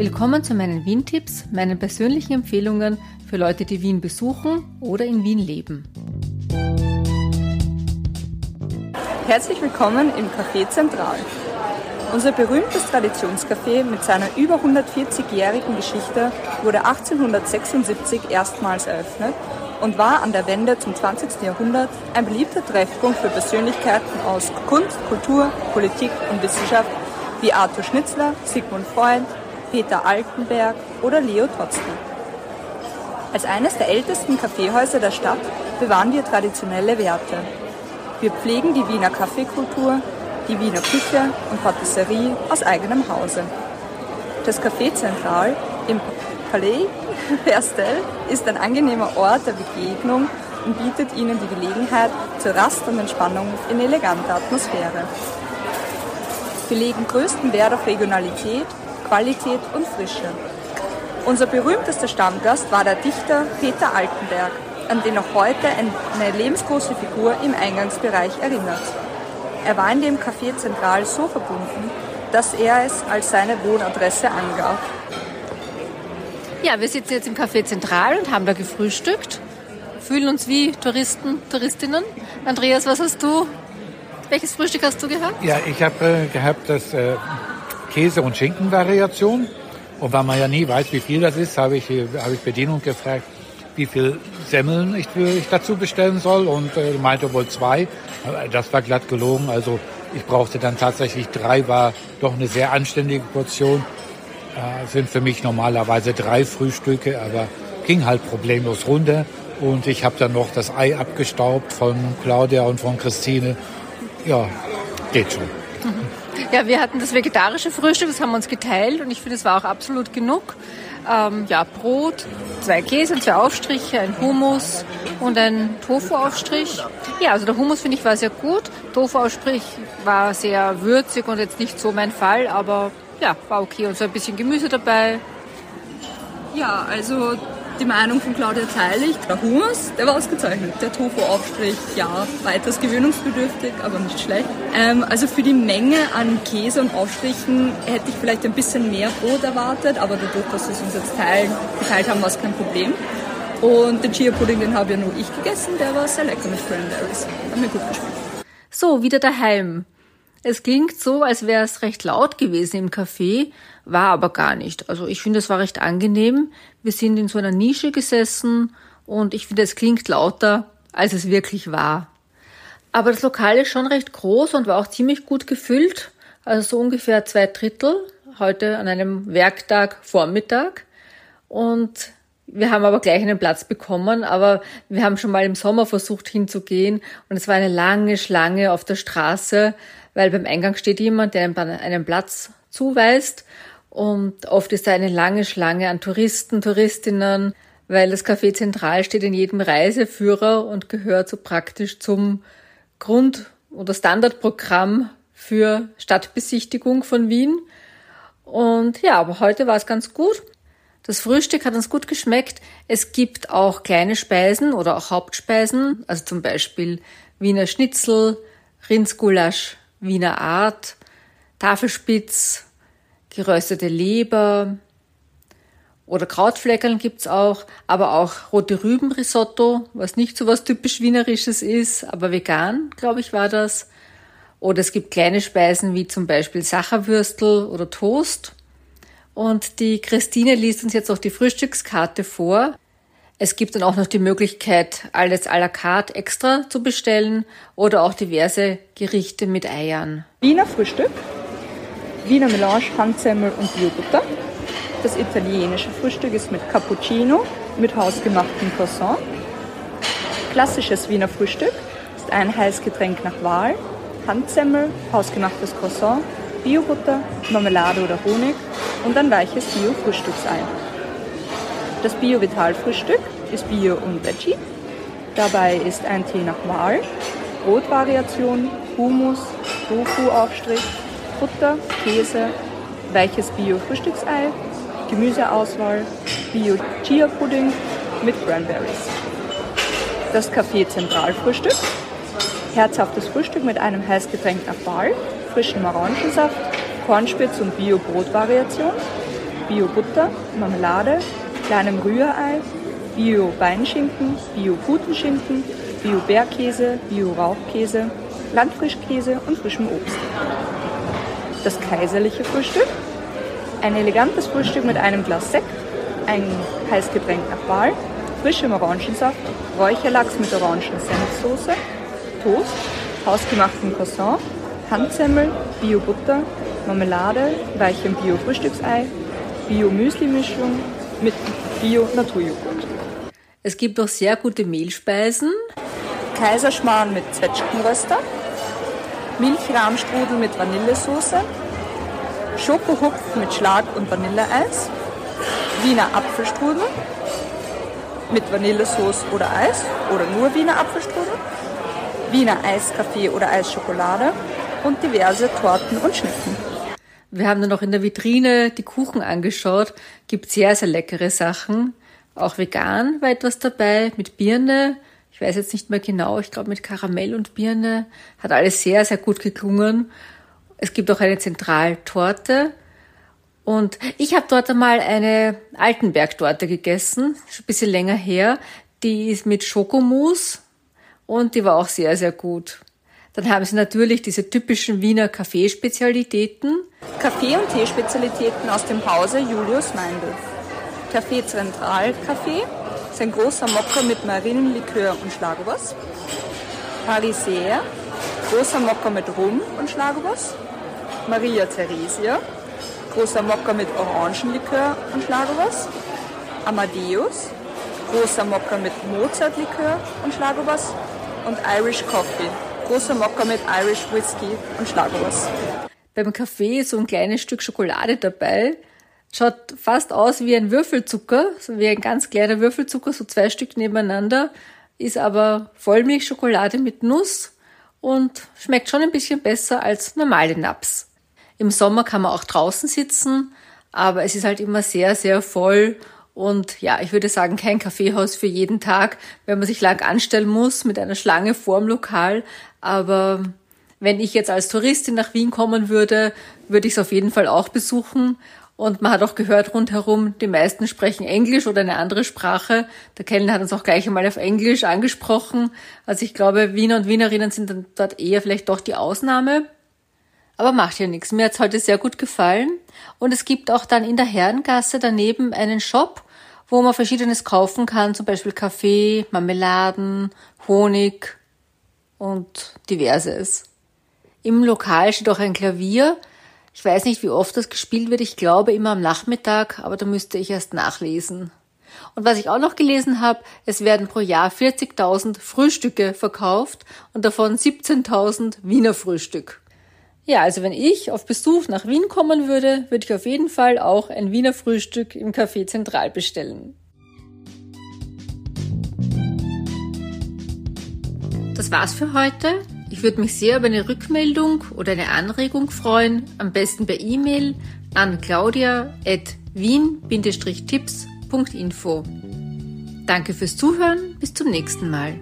Willkommen zu meinen Wien-Tipps, meinen persönlichen Empfehlungen für Leute, die Wien besuchen oder in Wien leben. Herzlich willkommen im Café Zentral. Unser berühmtes Traditionscafé mit seiner über 140-jährigen Geschichte wurde 1876 erstmals eröffnet und war an der Wende zum 20. Jahrhundert ein beliebter Treffpunkt für Persönlichkeiten aus Kunst, Kultur, Politik und Wissenschaft wie Arthur Schnitzler, Sigmund Freud, Peter Altenberg oder Leo Tolstoi. Als eines der ältesten Kaffeehäuser der Stadt bewahren wir traditionelle Werte. Wir pflegen die Wiener Kaffeekultur, die Wiener Küche und Patisserie aus eigenem Hause. Das Café Zentral im Palais Herstel ist ein angenehmer Ort der Begegnung und bietet Ihnen die Gelegenheit zur Rast und Entspannung in eleganter Atmosphäre. Wir legen größten Wert auf Regionalität, Qualität und Frische. Unser berühmtester Stammgast war der Dichter Peter Altenberg, an den auch heute eine lebensgroße Figur im Eingangsbereich erinnert. Er war in dem Café Zentral so verbunden, dass er es als seine Wohnadresse angab. Ja, wir sitzen jetzt im Café Zentral und haben da gefrühstückt. Fühlen uns wie Touristen, Touristinnen. Andreas, was hast du? Welches Frühstück hast du gehabt? Ja, ich habe äh, gehabt das äh, Käse- und Schinkenvariation. Und weil man ja nie weiß, wie viel das ist, habe ich, äh, hab ich Bedienung gefragt, wie viel Semmeln ich, ich dazu bestellen soll und äh, meinte wohl zwei. Das war glatt gelogen. Also ich brauchte dann tatsächlich drei, war doch eine sehr anständige Portion. Äh, sind für mich normalerweise drei Frühstücke, aber ging halt problemlos runter. Und ich habe dann noch das Ei abgestaubt von Claudia und von Christine. Ja, geht schon. Ja, wir hatten das vegetarische Frühstück, das haben wir uns geteilt und ich finde, es war auch absolut genug. Ähm, ja, Brot, zwei Käse, zwei Aufstriche, ein Hummus und ein Tofu-Aufstrich. Ja, also der Hummus finde ich war sehr gut. Tofu-Aufstrich war sehr würzig und jetzt nicht so mein Fall, aber ja, war okay. Und so ein bisschen Gemüse dabei. Ja, also die Meinung von Claudia teile ich. Der Hummus, der war ausgezeichnet. Der Tofu-Aufstrich, ja, weiters gewöhnungsbedürftig, aber nicht schlecht. Ähm, also für die Menge an Käse und Aufstrichen hätte ich vielleicht ein bisschen mehr Brot erwartet, aber dadurch, dass wir es uns jetzt teilen, geteilt haben, war es kein Problem. Und den Chia-Pudding, den habe ja nur ich gegessen, der war sehr lecker mit Cranberries. Hat mir gut geschmeckt. So, wieder daheim. Es klingt so, als wäre es recht laut gewesen im Café, war aber gar nicht. Also ich finde, es war recht angenehm. Wir sind in so einer Nische gesessen und ich finde, es klingt lauter, als es wirklich war. Aber das Lokal ist schon recht groß und war auch ziemlich gut gefüllt. Also so ungefähr zwei Drittel heute an einem Werktag Vormittag. Und wir haben aber gleich einen Platz bekommen, aber wir haben schon mal im Sommer versucht hinzugehen und es war eine lange Schlange auf der Straße weil beim Eingang steht jemand, der einen Platz zuweist und oft ist da eine lange Schlange an Touristen, Touristinnen, weil das Café Zentral steht in jedem Reiseführer und gehört so praktisch zum Grund- oder Standardprogramm für Stadtbesichtigung von Wien. Und ja, aber heute war es ganz gut. Das Frühstück hat uns gut geschmeckt. Es gibt auch kleine Speisen oder auch Hauptspeisen, also zum Beispiel Wiener Schnitzel, Rindsgulasch, Wiener Art, Tafelspitz, geröstete Leber oder Krautfleckerl gibt's auch, aber auch rote Rübenrisotto, was nicht so was typisch Wienerisches ist, aber vegan, glaube ich, war das. Oder es gibt kleine Speisen wie zum Beispiel Sacherwürstel oder Toast. Und die Christine liest uns jetzt auch die Frühstückskarte vor. Es gibt dann auch noch die Möglichkeit, alles à la carte extra zu bestellen oder auch diverse Gerichte mit Eiern. Wiener Frühstück, Wiener Melange, Handsemmel und Biobutter. Das italienische Frühstück ist mit Cappuccino, mit hausgemachtem Croissant. Klassisches Wiener Frühstück ist ein Heißgetränk nach Wahl, Handsemmel, hausgemachtes Croissant, Biobutter, Marmelade oder Honig und ein weiches Bio-Frühstücksei. Das Bio-Vital-Frühstück ist Bio und Veggie. Dabei ist ein Tee nach Wahl, Brotvariation, Hummus, Tofu-Aufstrich, Butter, Käse, weiches Bio-Frühstücksei, Gemüseauswahl, Bio-Chia-Pudding mit Cranberries. Das Café Zentralfrühstück, herzhaftes Frühstück mit einem Heißgetränk nach Wahl, frischen Orangensaft, Kornspitz und Bio-Brotvariation, Bio-Butter, Marmelade, kleinem Rührei, Bio-Beinschinken, Bio-Putenschinken, Bio-Bergkäse, Bio-Rauchkäse, Landfrischkäse und frischem Obst. Das kaiserliche Frühstück. Ein elegantes Frühstück mit einem Glas Sekt, ein Heißgetränk nach Wahl, frischem Orangensaft, Räucherlachs mit Orangen-Senfsoße, Toast, hausgemachten Croissant, Handsemmel, Bio-Butter, Marmelade, weichem Bio-Frühstücksei, Bio-Müsli-Mischung mit Bio-Naturjoghurt. Es gibt auch sehr gute Mehlspeisen. Kaiserschmarrn mit Zwetschgenröster, Milchrahmstrudel mit Vanillesoße, Schokohupf mit Schlag- und Vanilleeis, Wiener Apfelstrudel mit Vanillesoße oder Eis oder nur Wiener Apfelstrudel, Wiener Eiskaffee oder Eisschokolade und diverse Torten und Schnitten. Wir haben dann noch in der Vitrine die Kuchen angeschaut. Gibt sehr, sehr leckere Sachen. Auch vegan war etwas dabei mit Birne. Ich weiß jetzt nicht mehr genau. Ich glaube mit Karamell und Birne. Hat alles sehr, sehr gut geklungen. Es gibt auch eine Zentraltorte. Und ich habe dort einmal eine Altenberg-Torte gegessen. Schon ein bisschen länger her. Die ist mit Schokomus. Und die war auch sehr, sehr gut. Dann haben sie natürlich diese typischen Wiener Kaffeespezialitäten. Kaffee- und Teespezialitäten aus dem Hause Julius Meindl. Café Zentral Café ist ein großer Mokka mit Marinenlikör und Schlagobers. Pariser, großer Mokka mit Rum und Schlagobers. Maria Theresia, großer Mokka mit Orangenlikör und Schlagobers. Amadeus, großer Mokka mit Mozartlikör und Schlagobers. Und Irish Coffee, großer Mokka mit Irish Whisky und Schlagobers. Beim Kaffee ist so ein kleines Stück Schokolade dabei. Schaut fast aus wie ein Würfelzucker, so wie ein ganz kleiner Würfelzucker, so zwei Stück nebeneinander, ist aber Vollmilchschokolade mit Nuss und schmeckt schon ein bisschen besser als normale Naps. Im Sommer kann man auch draußen sitzen, aber es ist halt immer sehr, sehr voll und ja, ich würde sagen, kein Kaffeehaus für jeden Tag, wenn man sich lang anstellen muss mit einer Schlange vorm Lokal. Aber wenn ich jetzt als Touristin nach Wien kommen würde, würde ich es auf jeden Fall auch besuchen. Und man hat auch gehört rundherum, die meisten sprechen Englisch oder eine andere Sprache. Der Kellner hat uns auch gleich einmal auf Englisch angesprochen. Also ich glaube, Wiener und Wienerinnen sind dann dort eher vielleicht doch die Ausnahme. Aber macht ja nichts. Mir hat's heute sehr gut gefallen. Und es gibt auch dann in der Herrengasse daneben einen Shop, wo man verschiedenes kaufen kann, zum Beispiel Kaffee, Marmeladen, Honig und diverses. Im Lokal steht auch ein Klavier, ich weiß nicht, wie oft das gespielt wird. Ich glaube immer am Nachmittag, aber da müsste ich erst nachlesen. Und was ich auch noch gelesen habe, es werden pro Jahr 40.000 Frühstücke verkauft und davon 17.000 Wiener Frühstück. Ja, also wenn ich auf Besuch nach Wien kommen würde, würde ich auf jeden Fall auch ein Wiener Frühstück im Café Zentral bestellen. Das war's für heute. Ich würde mich sehr über eine Rückmeldung oder eine Anregung freuen, am besten per E-Mail an claudia.wien-tipps.info. Danke fürs Zuhören, bis zum nächsten Mal.